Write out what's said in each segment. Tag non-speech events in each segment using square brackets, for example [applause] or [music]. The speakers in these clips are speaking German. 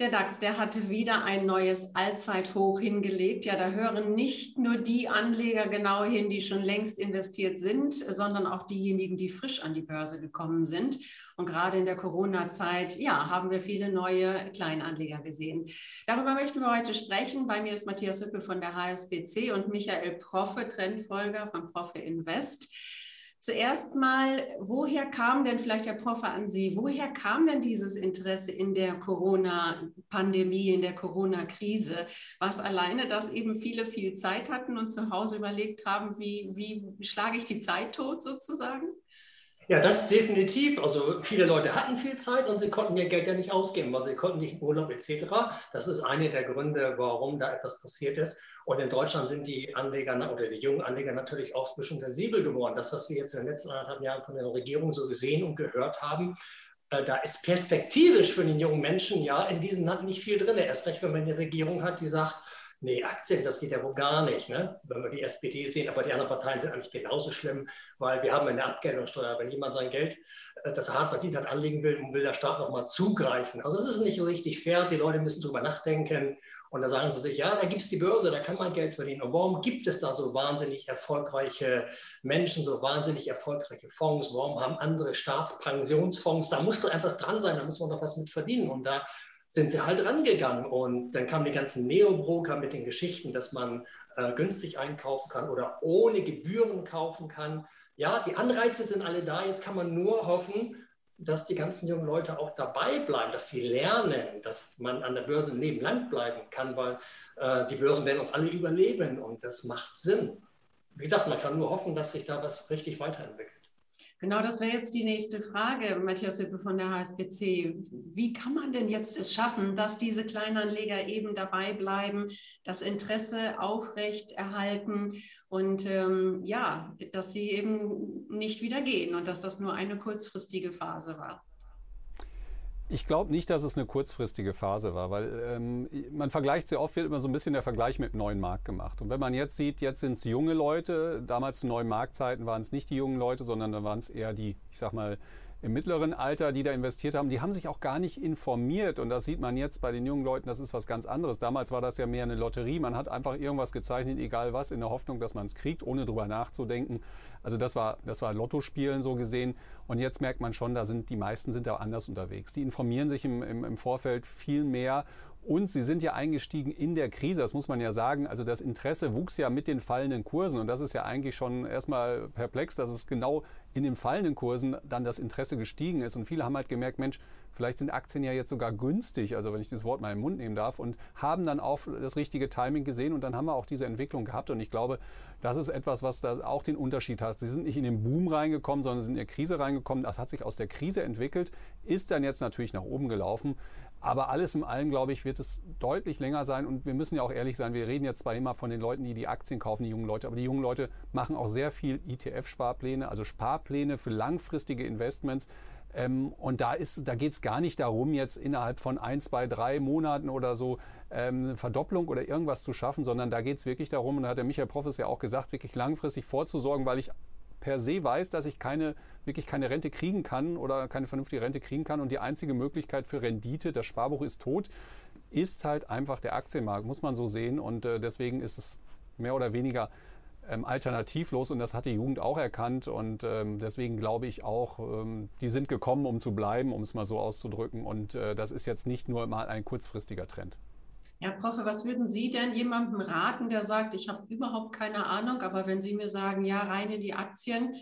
Der DAX, der hatte wieder ein neues Allzeithoch hingelegt. Ja, da hören nicht nur die Anleger genau hin, die schon längst investiert sind, sondern auch diejenigen, die frisch an die Börse gekommen sind. Und gerade in der Corona-Zeit, ja, haben wir viele neue Kleinanleger gesehen. Darüber möchten wir heute sprechen. Bei mir ist Matthias Hüppe von der HSBC und Michael Proffe, Trendfolger von Proffe Invest. Zuerst mal, woher kam denn vielleicht Herr Proffer an Sie, woher kam denn dieses Interesse in der Corona-Pandemie, in der Corona-Krise? War es alleine, dass eben viele viel Zeit hatten und zu Hause überlegt haben, wie, wie schlage ich die Zeit tot sozusagen? Ja, das definitiv. Also viele Leute hatten viel Zeit und sie konnten ihr Geld ja nicht ausgeben, weil sie konnten nicht Urlaub etc. Das ist einer der Gründe, warum da etwas passiert ist. Und in Deutschland sind die Anleger oder die jungen Anleger natürlich auch ein bisschen sensibel geworden. Das, was wir jetzt in den letzten anderthalb Jahren von der Regierung so gesehen und gehört haben, äh, da ist perspektivisch für den jungen Menschen ja in diesem Land nicht viel drin. Erst recht, wenn man eine Regierung hat, die sagt, nee, Aktien, das geht ja wohl gar nicht, ne? wenn wir die SPD sehen. Aber die anderen Parteien sind eigentlich genauso schlimm, weil wir haben eine Abgeltungssteuer. Wenn jemand sein Geld, äh, das er hart verdient hat, anlegen will, will der Staat nochmal zugreifen. Also es ist nicht richtig fair. Die Leute müssen drüber nachdenken. Und da sagen sie sich, ja, da gibt es die Börse, da kann man Geld verdienen. Und warum gibt es da so wahnsinnig erfolgreiche Menschen, so wahnsinnig erfolgreiche Fonds? Warum haben andere Staatspensionsfonds? Da muss doch etwas dran sein, da muss man doch was mit verdienen. Und da sind sie halt rangegangen. Und dann kamen die ganzen Neobroker mit den Geschichten, dass man äh, günstig einkaufen kann oder ohne Gebühren kaufen kann. Ja, die Anreize sind alle da. Jetzt kann man nur hoffen, dass die ganzen jungen Leute auch dabei bleiben, dass sie lernen, dass man an der Börse lang bleiben kann, weil äh, die Börsen werden uns alle überleben und das macht Sinn. Wie gesagt, man kann nur hoffen, dass sich da was richtig weiterentwickelt. Genau, das wäre jetzt die nächste Frage, Matthias Hüppe von der HSBC. Wie kann man denn jetzt es schaffen, dass diese Kleinanleger eben dabei bleiben, das Interesse aufrecht erhalten und ähm, ja, dass sie eben nicht wieder gehen und dass das nur eine kurzfristige Phase war? Ich glaube nicht, dass es eine kurzfristige Phase war, weil ähm, man vergleicht sehr oft, wird immer so ein bisschen der Vergleich mit dem neuen Markt gemacht. Und wenn man jetzt sieht, jetzt sind es junge Leute, damals zu neuen Marktzeiten waren es nicht die jungen Leute, sondern dann waren es eher die, ich sag mal, im mittleren Alter, die da investiert haben, die haben sich auch gar nicht informiert. Und das sieht man jetzt bei den jungen Leuten, das ist was ganz anderes. Damals war das ja mehr eine Lotterie. Man hat einfach irgendwas gezeichnet, egal was, in der Hoffnung, dass man es kriegt, ohne drüber nachzudenken. Also das war, das war Lottospielen so gesehen. Und jetzt merkt man schon, da sind die meisten sind da anders unterwegs. Die informieren sich im, im, im Vorfeld viel mehr und sie sind ja eingestiegen in der Krise, das muss man ja sagen. Also das Interesse wuchs ja mit den fallenden Kursen. Und das ist ja eigentlich schon erstmal perplex, dass es genau in den fallenden Kursen dann das Interesse gestiegen ist. Und viele haben halt gemerkt, Mensch, vielleicht sind Aktien ja jetzt sogar günstig, also wenn ich das Wort mal im Mund nehmen darf, und haben dann auch das richtige Timing gesehen. Und dann haben wir auch diese Entwicklung gehabt. Und ich glaube, das ist etwas, was da auch den Unterschied hat. Sie sind nicht in den Boom reingekommen, sondern sind in die Krise reingekommen. Das hat sich aus der Krise entwickelt, ist dann jetzt natürlich nach oben gelaufen. Aber alles in allem, glaube ich, wird es deutlich länger sein. Und wir müssen ja auch ehrlich sein, wir reden jetzt zwar immer von den Leuten, die die Aktien kaufen, die jungen Leute, aber die jungen Leute machen auch sehr viel ETF-Sparpläne, also Sparpläne für langfristige Investments. Ähm, und da, da geht es gar nicht darum, jetzt innerhalb von ein, zwei, drei Monaten oder so ähm, eine Verdopplung oder irgendwas zu schaffen, sondern da geht es wirklich darum, und da hat der Michael Profes ja auch gesagt, wirklich langfristig vorzusorgen, weil ich per se weiß, dass ich keine, wirklich keine Rente kriegen kann oder keine vernünftige Rente kriegen kann. Und die einzige Möglichkeit für Rendite, das Sparbuch ist tot, ist halt einfach der Aktienmarkt, muss man so sehen. Und äh, deswegen ist es mehr oder weniger ähm, alternativlos und das hat die Jugend auch erkannt und ähm, deswegen glaube ich auch, ähm, die sind gekommen, um zu bleiben, um es mal so auszudrücken und äh, das ist jetzt nicht nur mal ein kurzfristiger Trend. Herr Proffe, was würden Sie denn jemandem raten, der sagt, ich habe überhaupt keine Ahnung, aber wenn Sie mir sagen, ja, rein in die Aktien,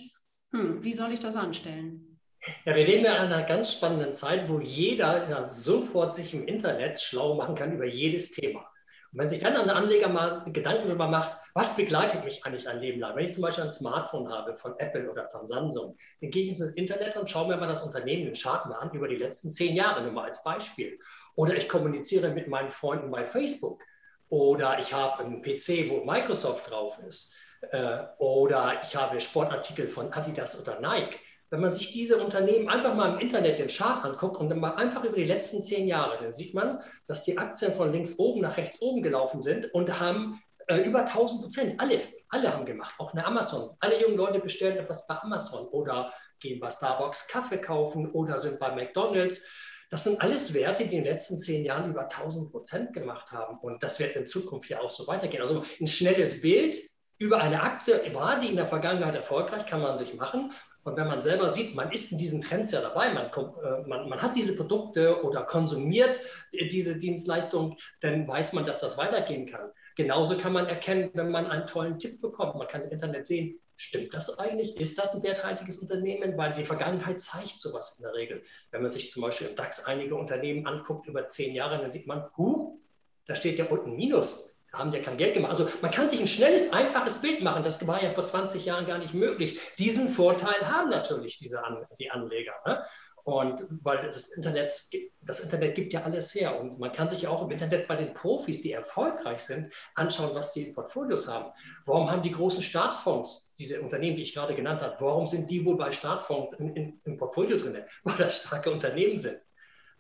hm, wie soll ich das anstellen? Ja, wir leben ja in einer ganz spannenden Zeit, wo jeder ja sofort sich im Internet schlau machen kann über jedes Thema. Und wenn sich dann ein Anleger mal Gedanken darüber macht, was begleitet mich eigentlich ein Leben lang? Wenn ich zum Beispiel ein Smartphone habe von Apple oder von Samsung, dann gehe ich ins Internet und schaue mir mal das Unternehmen, den Chart mal an über die letzten zehn Jahre, nur mal als Beispiel. Oder ich kommuniziere mit meinen Freunden bei Facebook. Oder ich habe einen PC, wo Microsoft drauf ist. Äh, oder ich habe Sportartikel von Adidas oder Nike. Wenn man sich diese Unternehmen einfach mal im Internet den Chart anguckt und dann mal einfach über die letzten zehn Jahre, dann sieht man, dass die Aktien von links oben nach rechts oben gelaufen sind und haben äh, über 1000 Prozent. Alle, alle haben gemacht, auch eine Amazon. Alle jungen Leute bestellen etwas bei Amazon oder gehen bei Starbucks Kaffee kaufen oder sind bei McDonald's. Das sind alles Werte, die in den letzten zehn Jahren über 1000 Prozent gemacht haben. Und das wird in Zukunft ja auch so weitergehen. Also ein schnelles Bild über eine Aktie, war die in der Vergangenheit erfolgreich, kann man sich machen. Und wenn man selber sieht, man ist in diesen Trends ja dabei, man, äh, man, man hat diese Produkte oder konsumiert diese Dienstleistung, dann weiß man, dass das weitergehen kann. Genauso kann man erkennen, wenn man einen tollen Tipp bekommt. Man kann im Internet sehen, stimmt das eigentlich? Ist das ein werthaltiges Unternehmen? Weil die Vergangenheit zeigt sowas in der Regel. Wenn man sich zum Beispiel im DAX einige Unternehmen anguckt über zehn Jahre, dann sieht man, huch, da steht ja unten Minus haben ja kein Geld gemacht. Also man kann sich ein schnelles, einfaches Bild machen. Das war ja vor 20 Jahren gar nicht möglich. Diesen Vorteil haben natürlich diese An die Anleger. Ne? Und weil das Internet, das Internet gibt ja alles her. Und man kann sich auch im Internet bei den Profis, die erfolgreich sind, anschauen, was die in Portfolios haben. Warum haben die großen Staatsfonds, diese Unternehmen, die ich gerade genannt habe, warum sind die wohl bei Staatsfonds im Portfolio drin? [laughs] Weil das starke Unternehmen sind.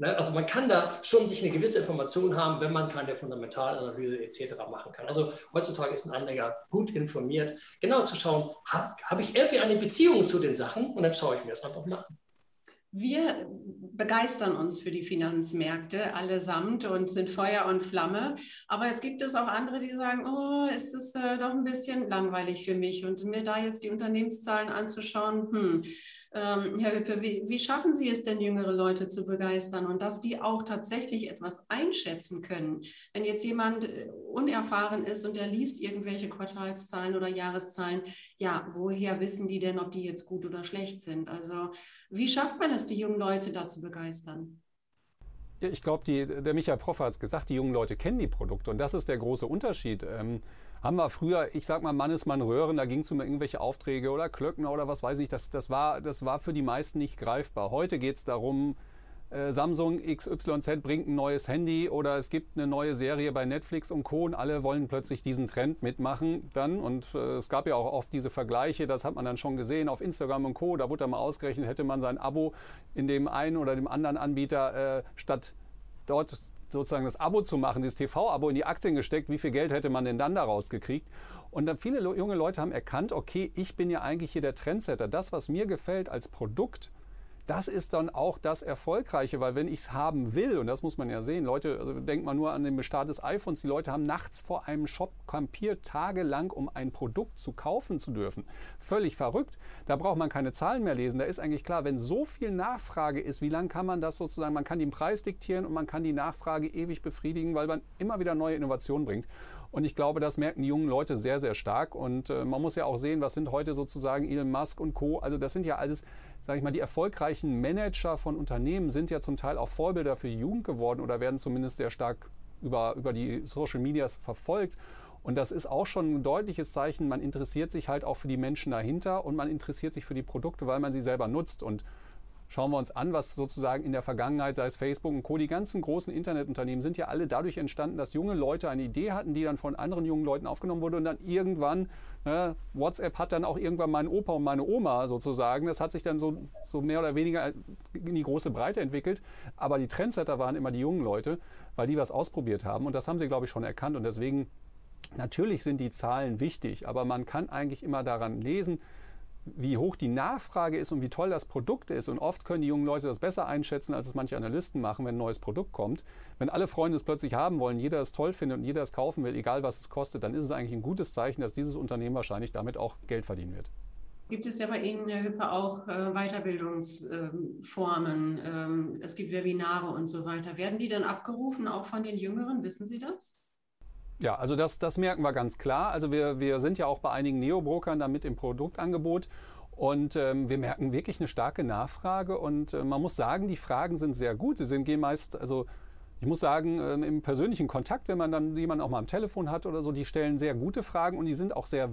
Ne? Also man kann da schon sich eine gewisse Information haben, wenn man keine Fundamentalanalyse etc. machen kann. Also heutzutage ist ein Anleger gut informiert, genau zu schauen, habe hab ich irgendwie eine Beziehung zu den Sachen und dann schaue ich mir das einfach mal an. Wir begeistern uns für die Finanzmärkte allesamt und sind Feuer und Flamme. Aber jetzt gibt es auch andere, die sagen, oh, ist es äh, doch ein bisschen langweilig für mich. Und mir da jetzt die Unternehmenszahlen anzuschauen, hm, ähm, Herr Hüppe, wie, wie, schaffen Sie es denn, jüngere Leute zu begeistern und dass die auch tatsächlich etwas einschätzen können? Wenn jetzt jemand äh, unerfahren ist und der liest irgendwelche Quartalszahlen oder Jahreszahlen, ja, woher wissen die denn, ob die jetzt gut oder schlecht sind? Also wie schafft man es, die jungen Leute da zu begeistern? Ich glaube, der Michael Proffer hat es gesagt, die jungen Leute kennen die Produkte und das ist der große Unterschied. Ähm, haben wir früher, ich sag mal, Mannesmann Röhren, da ging es um irgendwelche Aufträge oder Klöckner oder was weiß ich, das, das, war, das war für die meisten nicht greifbar. Heute geht es darum, äh, Samsung XYZ bringt ein neues Handy oder es gibt eine neue Serie bei Netflix und Co. und alle wollen plötzlich diesen Trend mitmachen dann. Und äh, es gab ja auch oft diese Vergleiche, das hat man dann schon gesehen auf Instagram und Co. Da wurde dann mal ausgerechnet, hätte man sein Abo in dem einen oder dem anderen Anbieter äh, statt dort sozusagen das Abo zu machen, dieses TV-Abo in die Aktien gesteckt, wie viel Geld hätte man denn dann daraus gekriegt? Und dann viele junge Leute haben erkannt, okay, ich bin ja eigentlich hier der Trendsetter. Das, was mir gefällt als Produkt, das ist dann auch das Erfolgreiche, weil wenn ich es haben will, und das muss man ja sehen, Leute, also denkt man nur an den Bestart des iPhones, die Leute haben nachts vor einem Shop kampiert, tagelang, um ein Produkt zu kaufen zu dürfen. Völlig verrückt. Da braucht man keine Zahlen mehr lesen. Da ist eigentlich klar, wenn so viel Nachfrage ist, wie lange kann man das sozusagen, man kann den Preis diktieren und man kann die Nachfrage ewig befriedigen, weil man immer wieder neue Innovationen bringt. Und ich glaube, das merken die jungen Leute sehr, sehr stark. Und äh, man muss ja auch sehen, was sind heute sozusagen Elon Musk und Co. Also das sind ja alles sage ich mal, die erfolgreichen Manager von Unternehmen sind ja zum Teil auch Vorbilder für die Jugend geworden oder werden zumindest sehr stark über, über die Social Medias verfolgt. Und das ist auch schon ein deutliches Zeichen, man interessiert sich halt auch für die Menschen dahinter und man interessiert sich für die Produkte, weil man sie selber nutzt. Und Schauen wir uns an, was sozusagen in der Vergangenheit, sei es Facebook und Co., die ganzen großen Internetunternehmen sind ja alle dadurch entstanden, dass junge Leute eine Idee hatten, die dann von anderen jungen Leuten aufgenommen wurde und dann irgendwann, ne, WhatsApp hat dann auch irgendwann meinen Opa und meine Oma sozusagen, das hat sich dann so, so mehr oder weniger in die große Breite entwickelt, aber die Trendsetter waren immer die jungen Leute, weil die was ausprobiert haben und das haben sie, glaube ich, schon erkannt und deswegen Natürlich sind die Zahlen wichtig, aber man kann eigentlich immer daran lesen, wie hoch die Nachfrage ist und wie toll das Produkt ist. Und oft können die jungen Leute das besser einschätzen, als es manche Analysten machen, wenn ein neues Produkt kommt. Wenn alle Freunde es plötzlich haben wollen, jeder es toll findet und jeder es kaufen will, egal was es kostet, dann ist es eigentlich ein gutes Zeichen, dass dieses Unternehmen wahrscheinlich damit auch Geld verdienen wird. Gibt es ja bei Ihnen, Herr Hüppe, auch äh, Weiterbildungsformen? Ähm, es gibt Webinare und so weiter. Werden die dann abgerufen, auch von den Jüngeren? Wissen Sie das? Ja, also das, das merken wir ganz klar. Also wir, wir sind ja auch bei einigen Neobrokern damit im Produktangebot. Und ähm, wir merken wirklich eine starke Nachfrage. Und äh, man muss sagen, die Fragen sind sehr gut. Sie sind, gehen meist, also ich muss sagen, ähm, im persönlichen Kontakt, wenn man dann jemanden auch mal am Telefon hat oder so, die stellen sehr gute Fragen und die sind auch sehr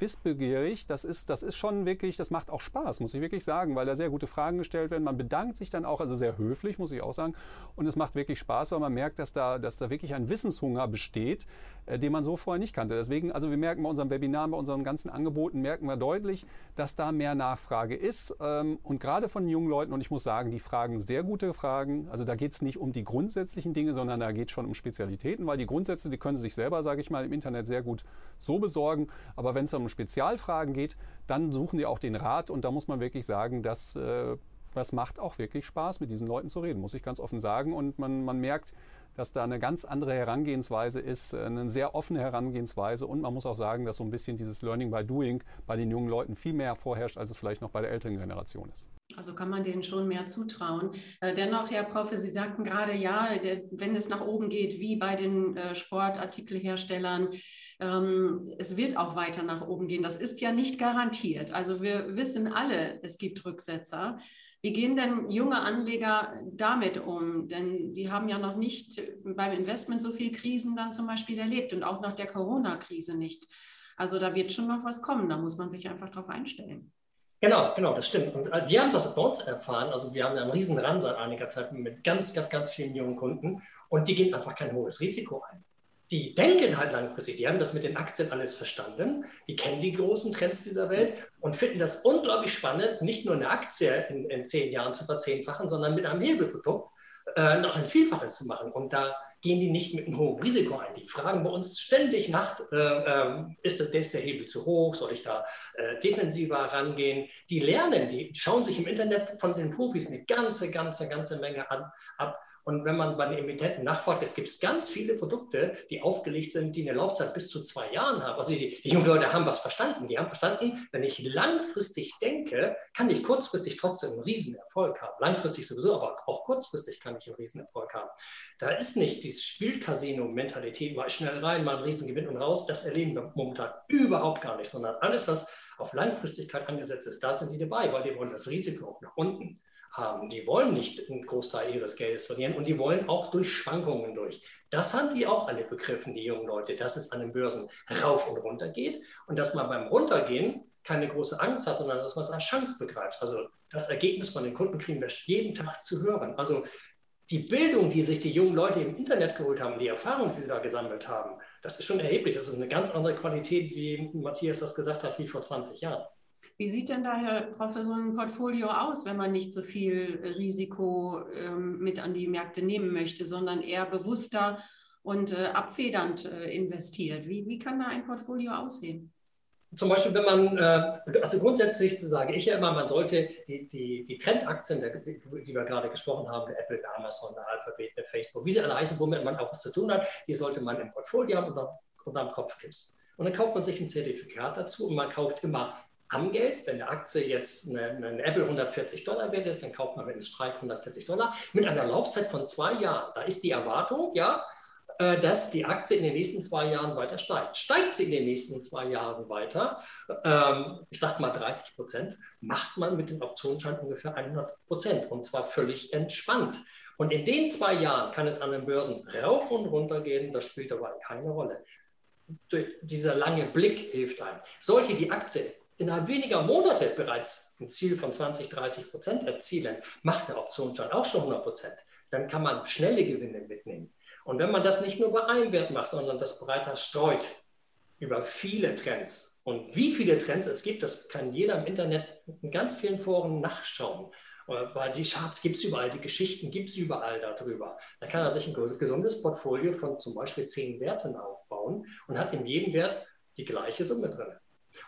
wissbegierig. Das ist, das ist schon wirklich, das macht auch Spaß, muss ich wirklich sagen, weil da sehr gute Fragen gestellt werden. Man bedankt sich dann auch, also sehr höflich, muss ich auch sagen. Und es macht wirklich Spaß, weil man merkt, dass da, dass da wirklich ein Wissenshunger besteht, äh, den man so vorher nicht kannte. Deswegen, also wir merken bei unserem Webinar, bei unseren ganzen Angeboten, merken wir deutlich, dass da mehr Nachfrage ist. Ähm, und gerade von jungen Leuten, und ich muss sagen, die fragen sehr gute Fragen. Also da geht es nicht um die grundsätzlichen Dinge, sondern da geht es schon um Spezialitäten, weil die Grundsätze, die können sie sich selber, sage ich mal, im Internet sehr gut so besorgen. Aber wenn es dann um Spezialfragen geht, dann suchen die auch den Rat und da muss man wirklich sagen, dass äh, das macht auch wirklich Spaß, mit diesen Leuten zu reden, muss ich ganz offen sagen. Und man, man merkt, dass da eine ganz andere Herangehensweise ist, eine sehr offene Herangehensweise. Und man muss auch sagen, dass so ein bisschen dieses Learning by Doing bei den jungen Leuten viel mehr vorherrscht, als es vielleicht noch bei der älteren Generation ist. Also kann man denen schon mehr zutrauen. Äh, dennoch, Herr Prof, Sie sagten gerade, ja, wenn es nach oben geht, wie bei den äh, Sportartikelherstellern, ähm, es wird auch weiter nach oben gehen. Das ist ja nicht garantiert. Also wir wissen alle, es gibt Rücksetzer. Wie gehen denn junge Anleger damit um? Denn die haben ja noch nicht beim Investment so viel Krisen dann zum Beispiel erlebt und auch nach der Corona-Krise nicht. Also da wird schon noch was kommen. Da muss man sich einfach drauf einstellen. Genau, genau, das stimmt. Und äh, wir haben das bei uns erfahren. Also wir haben einen riesen Run seit einiger Zeit mit ganz, ganz, ganz vielen jungen Kunden und die gehen einfach kein hohes Risiko ein die denken halt langfristig, die haben das mit den Aktien alles verstanden, die kennen die großen Trends dieser Welt und finden das unglaublich spannend, nicht nur eine Aktie in, in zehn Jahren zu verzehnfachen, sondern mit einem Hebelprodukt äh, noch ein Vielfaches zu machen. Und da gehen die nicht mit einem hohen Risiko ein. Die fragen bei uns ständig nach, äh, äh, ist, der, ist der Hebel zu hoch, soll ich da äh, defensiver rangehen? Die lernen, die schauen sich im Internet von den Profis eine ganze, ganze, ganze Menge an, ab und wenn man bei den Emittenten nachfragt, es gibt ganz viele Produkte, die aufgelegt sind, die eine Laufzeit bis zu zwei Jahren haben. Also die, die jungen Leute haben was verstanden. Die haben verstanden, wenn ich langfristig denke, kann ich kurzfristig trotzdem einen Riesenerfolg haben. Langfristig sowieso, aber auch kurzfristig kann ich einen Riesenerfolg haben. Da ist nicht dieses Spielcasino-Mentalität, mal schnell rein, mal einen Riesengewinn und raus. Das erleben wir momentan überhaupt gar nicht, sondern alles, was auf Langfristigkeit angesetzt ist, da sind die dabei, weil die wollen das Risiko auch nach unten haben. Die wollen nicht einen Großteil ihres Geldes verlieren und die wollen auch durch Schwankungen durch. Das haben die auch alle begriffen, die jungen Leute, dass es an den Börsen rauf und runter geht und dass man beim Runtergehen keine große Angst hat, sondern dass man es als Chance begreift. Also das Ergebnis von den Kunden kriegen wir jeden Tag zu hören. Also die Bildung, die sich die jungen Leute im Internet geholt haben, die Erfahrung, die sie da gesammelt haben, das ist schon erheblich. Das ist eine ganz andere Qualität, wie Matthias das gesagt hat, wie vor 20 Jahren. Wie sieht denn da, Herr Professor, so ein Portfolio aus, wenn man nicht so viel Risiko ähm, mit an die Märkte nehmen möchte, sondern eher bewusster und äh, abfedernd äh, investiert? Wie, wie kann da ein Portfolio aussehen? Zum Beispiel, wenn man, äh, also grundsätzlich sage ich ja immer, man sollte die, die, die Trendaktien, die, wir gerade gesprochen haben, Apple, Amazon, der Alphabet, der Facebook, wie sie alle heißen, womit man auch was zu tun hat, die sollte man im Portfolio haben und unter dem Kopfkissen. Und dann kauft man sich ein Zertifikat dazu und man kauft immer am Geld. Wenn eine Aktie jetzt eine, eine Apple 140 Dollar wert ist, dann kauft man mit einem Strike 140 Dollar mit einer Laufzeit von zwei Jahren. Da ist die Erwartung, ja, äh, dass die Aktie in den nächsten zwei Jahren weiter steigt. Steigt sie in den nächsten zwei Jahren weiter, ähm, ich sage mal 30 Prozent, macht man mit dem Optionsschein ungefähr 100 Prozent und zwar völlig entspannt. Und in den zwei Jahren kann es an den Börsen rauf und runter gehen, das spielt aber keine Rolle. Dieser lange Blick hilft einem. Sollte die Aktie innerhalb weniger Monate bereits ein Ziel von 20, 30 Prozent erzielen, macht der Optionsschein auch schon 100 Prozent. Dann kann man schnelle Gewinne mitnehmen. Und wenn man das nicht nur bei einem Wert macht, sondern das breiter streut über viele Trends und wie viele Trends es gibt, das kann jeder im Internet in ganz vielen Foren nachschauen. Weil die Charts gibt es überall, die Geschichten gibt es überall darüber. Da kann er sich ein gesundes Portfolio von zum Beispiel zehn Werten aufbauen und hat in jedem Wert die gleiche Summe drin.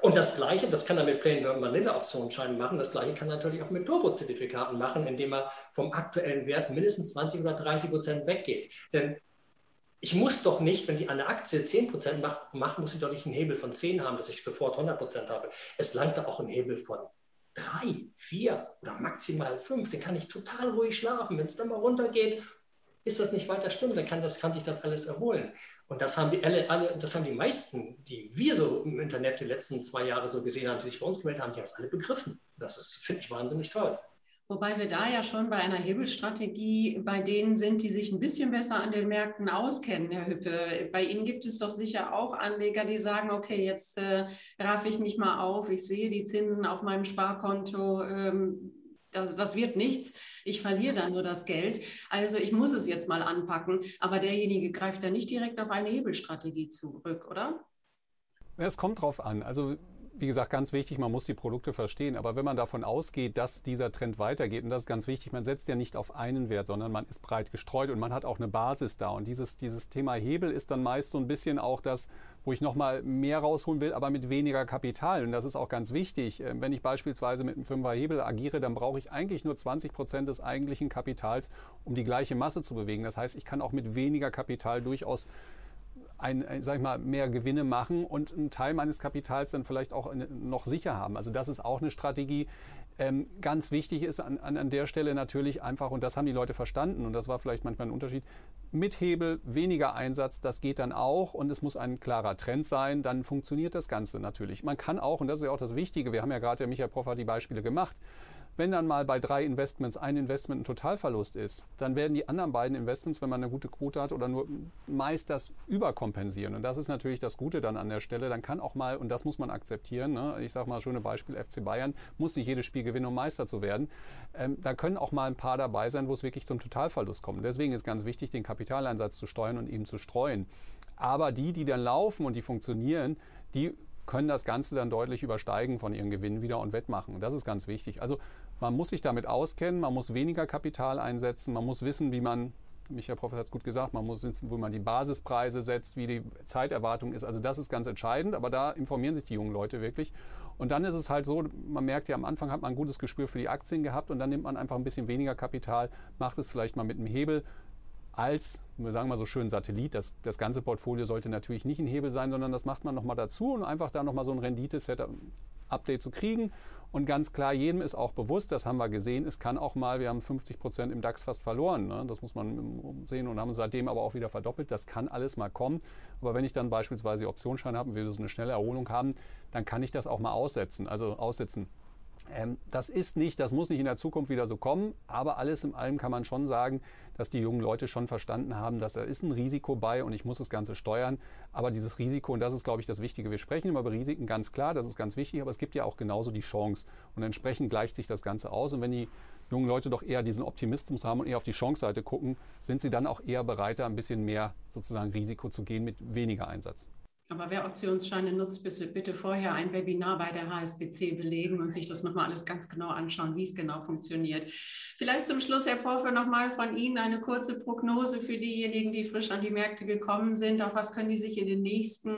Und das Gleiche, das kann er mit Plain Vanilla Optionsscheinen machen, das Gleiche kann er natürlich auch mit Turbo-Zertifikaten machen, indem er vom aktuellen Wert mindestens 20 oder 30 Prozent weggeht. Denn ich muss doch nicht, wenn die eine Aktie 10 Prozent macht, macht, muss ich doch nicht einen Hebel von 10 haben, dass ich sofort 100 Prozent habe. Es langt da auch ein Hebel von 3, 4 oder maximal 5. Den kann ich total ruhig schlafen. Wenn es dann mal runtergeht, ist das nicht weiter schlimm, dann kann, das, kann sich das alles erholen. Und das haben die alle, das haben die meisten, die wir so im Internet die letzten zwei Jahre so gesehen haben, die sich bei uns gemeldet haben, die haben es alle begriffen. Das ist, finde ich, wahnsinnig toll. Wobei wir da ja schon bei einer Hebelstrategie bei denen sind, die sich ein bisschen besser an den Märkten auskennen, Herr Hüppe. Bei Ihnen gibt es doch sicher auch Anleger, die sagen, okay, jetzt äh, raffe ich mich mal auf, ich sehe die Zinsen auf meinem Sparkonto, ähm, das, das wird nichts, ich verliere dann nur das Geld. Also ich muss es jetzt mal anpacken. Aber derjenige greift ja nicht direkt auf eine Hebelstrategie zurück, oder? Es kommt drauf an. Also wie gesagt, ganz wichtig, man muss die Produkte verstehen. Aber wenn man davon ausgeht, dass dieser Trend weitergeht, und das ist ganz wichtig, man setzt ja nicht auf einen Wert, sondern man ist breit gestreut und man hat auch eine Basis da. Und dieses, dieses Thema Hebel ist dann meist so ein bisschen auch das, wo ich nochmal mehr rausholen will, aber mit weniger Kapital. Und das ist auch ganz wichtig. Ähm, wenn ich beispielsweise mit einem Fünfer Hebel agiere, dann brauche ich eigentlich nur 20 Prozent des eigentlichen Kapitals, um die gleiche Masse zu bewegen. Das heißt, ich kann auch mit weniger Kapital durchaus ein, sag ich mal, mehr Gewinne machen und einen Teil meines Kapitals dann vielleicht auch noch sicher haben. Also das ist auch eine Strategie. Ähm, ganz wichtig ist an, an, an der Stelle natürlich einfach, und das haben die Leute verstanden, und das war vielleicht manchmal ein Unterschied, mit Hebel, weniger Einsatz, das geht dann auch und es muss ein klarer Trend sein, dann funktioniert das Ganze natürlich. Man kann auch, und das ist ja auch das Wichtige, wir haben ja gerade, der Michael Proffer die Beispiele gemacht, wenn dann mal bei drei Investments ein Investment ein Totalverlust ist, dann werden die anderen beiden Investments, wenn man eine gute Quote hat, oder nur meist das überkompensieren. Und das ist natürlich das Gute dann an der Stelle. Dann kann auch mal, und das muss man akzeptieren, ne? ich sage mal, schöne Beispiel, FC Bayern muss nicht jedes Spiel gewinnen, um Meister zu werden. Ähm, da können auch mal ein paar dabei sein, wo es wirklich zum Totalverlust kommt. Deswegen ist ganz wichtig, den Kapitaleinsatz zu steuern und eben zu streuen. Aber die, die dann laufen und die funktionieren, die können das Ganze dann deutlich übersteigen von ihren Gewinnen wieder und wettmachen. Das ist ganz wichtig. Also man muss sich damit auskennen, man muss weniger Kapital einsetzen, man muss wissen, wie man, Michael Professor hat es gut gesagt, man muss wissen, wo man die Basispreise setzt, wie die Zeiterwartung ist. Also das ist ganz entscheidend, aber da informieren sich die jungen Leute wirklich. Und dann ist es halt so, man merkt ja, am Anfang hat man ein gutes Gespür für die Aktien gehabt und dann nimmt man einfach ein bisschen weniger Kapital, macht es vielleicht mal mit einem Hebel als, wir sagen mal so schön, Satellit. Das, das ganze Portfolio sollte natürlich nicht ein Hebel sein, sondern das macht man nochmal dazu und einfach da nochmal so ein Rendite-Update zu kriegen. Und ganz klar, jedem ist auch bewusst, das haben wir gesehen, es kann auch mal, wir haben 50 Prozent im DAX fast verloren. Ne? Das muss man sehen und haben seitdem aber auch wieder verdoppelt. Das kann alles mal kommen. Aber wenn ich dann beispielsweise Optionsschein habe und wir so eine schnelle Erholung haben, dann kann ich das auch mal aussetzen. Also aussetzen das ist nicht, das muss nicht in der Zukunft wieder so kommen, aber alles in allem kann man schon sagen, dass die jungen Leute schon verstanden haben, dass da ist ein Risiko bei und ich muss das Ganze steuern. Aber dieses Risiko, und das ist, glaube ich, das Wichtige, wir sprechen immer über Risiken, ganz klar, das ist ganz wichtig, aber es gibt ja auch genauso die Chance. Und entsprechend gleicht sich das Ganze aus. Und wenn die jungen Leute doch eher diesen Optimismus haben und eher auf die Chance-Seite gucken, sind sie dann auch eher bereiter, ein bisschen mehr sozusagen Risiko zu gehen mit weniger Einsatz. Aber wer Optionsscheine nutzt, bitte, vorher ein Webinar bei der HSBC belegen und sich das nochmal alles ganz genau anschauen, wie es genau funktioniert. Vielleicht zum Schluss, Herr Porfe, nochmal von Ihnen eine kurze Prognose für diejenigen, die frisch an die Märkte gekommen sind. Auf was können die sich in den nächsten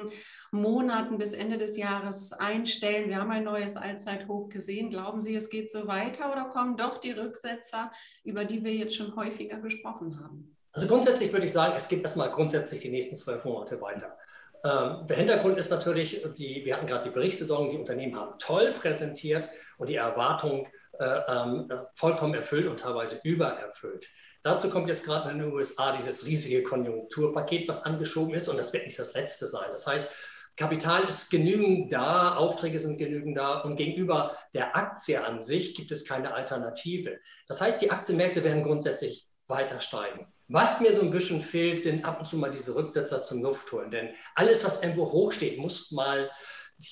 Monaten bis Ende des Jahres einstellen? Wir haben ein neues Allzeithoch gesehen. Glauben Sie, es geht so weiter oder kommen doch die Rücksetzer, über die wir jetzt schon häufiger gesprochen haben? Also grundsätzlich würde ich sagen, es geht erstmal grundsätzlich die nächsten zwölf Monate weiter. Ähm, der Hintergrund ist natürlich, die, wir hatten gerade die Berichtssaison, die Unternehmen haben toll präsentiert und die Erwartung äh, ähm, vollkommen erfüllt und teilweise übererfüllt. Dazu kommt jetzt gerade in den USA dieses riesige Konjunkturpaket, was angeschoben ist und das wird nicht das letzte sein. Das heißt, Kapital ist genügend da, Aufträge sind genügend da und gegenüber der Aktie an sich gibt es keine Alternative. Das heißt, die Aktienmärkte werden grundsätzlich weiter steigen. Was mir so ein bisschen fehlt, sind ab und zu mal diese Rücksetzer zum Luftholen. Denn alles, was irgendwo hochsteht, muss mal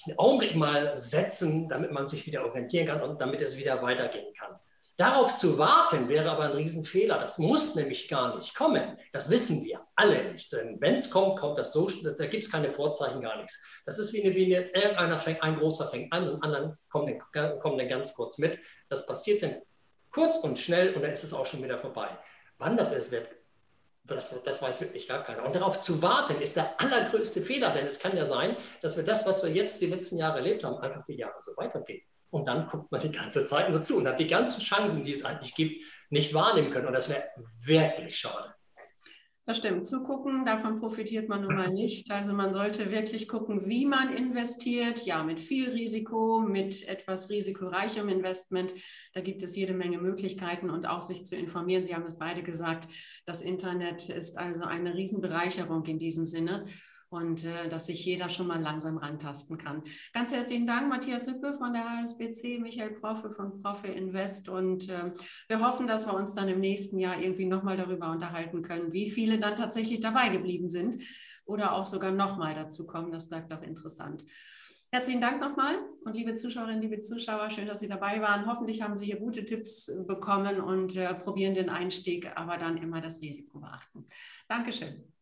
einen Augenblick mal setzen, damit man sich wieder orientieren kann und damit es wieder weitergehen kann. Darauf zu warten wäre aber ein Riesenfehler. Das muss nämlich gar nicht kommen. Das wissen wir alle nicht. Denn wenn es kommt, kommt das so, da gibt es keine Vorzeichen, gar nichts. Das ist wie eine, wie eine irgendeiner fängt, ein großer fängt an und anderen kommen dann, kommen dann ganz kurz mit. Das passiert dann kurz und schnell und dann ist es auch schon wieder vorbei. Wann das ist, wird das, das, weiß wirklich gar keiner. Und darauf zu warten, ist der allergrößte Fehler, denn es kann ja sein, dass wir das, was wir jetzt die letzten Jahre erlebt haben, einfach die Jahre so weitergehen. Und dann guckt man die ganze Zeit nur zu und hat die ganzen Chancen, die es eigentlich gibt, nicht wahrnehmen können. Und das wäre wirklich schade. Das stimmt. Zugucken, davon profitiert man nun mal nicht. Also man sollte wirklich gucken, wie man investiert. Ja, mit viel Risiko, mit etwas risikoreichem Investment. Da gibt es jede Menge Möglichkeiten und auch sich zu informieren. Sie haben es beide gesagt. Das Internet ist also eine Riesenbereicherung in diesem Sinne und äh, dass sich jeder schon mal langsam rantasten kann. Ganz herzlichen Dank, Matthias Hüppe von der HSBC, Michael Proffe von Proffe Invest und äh, wir hoffen, dass wir uns dann im nächsten Jahr irgendwie nochmal darüber unterhalten können, wie viele dann tatsächlich dabei geblieben sind oder auch sogar nochmal dazu kommen. Das bleibt doch interessant. Herzlichen Dank nochmal und liebe Zuschauerinnen, liebe Zuschauer, schön, dass Sie dabei waren. Hoffentlich haben Sie hier gute Tipps bekommen und äh, probieren den Einstieg, aber dann immer das Risiko beachten. Dankeschön.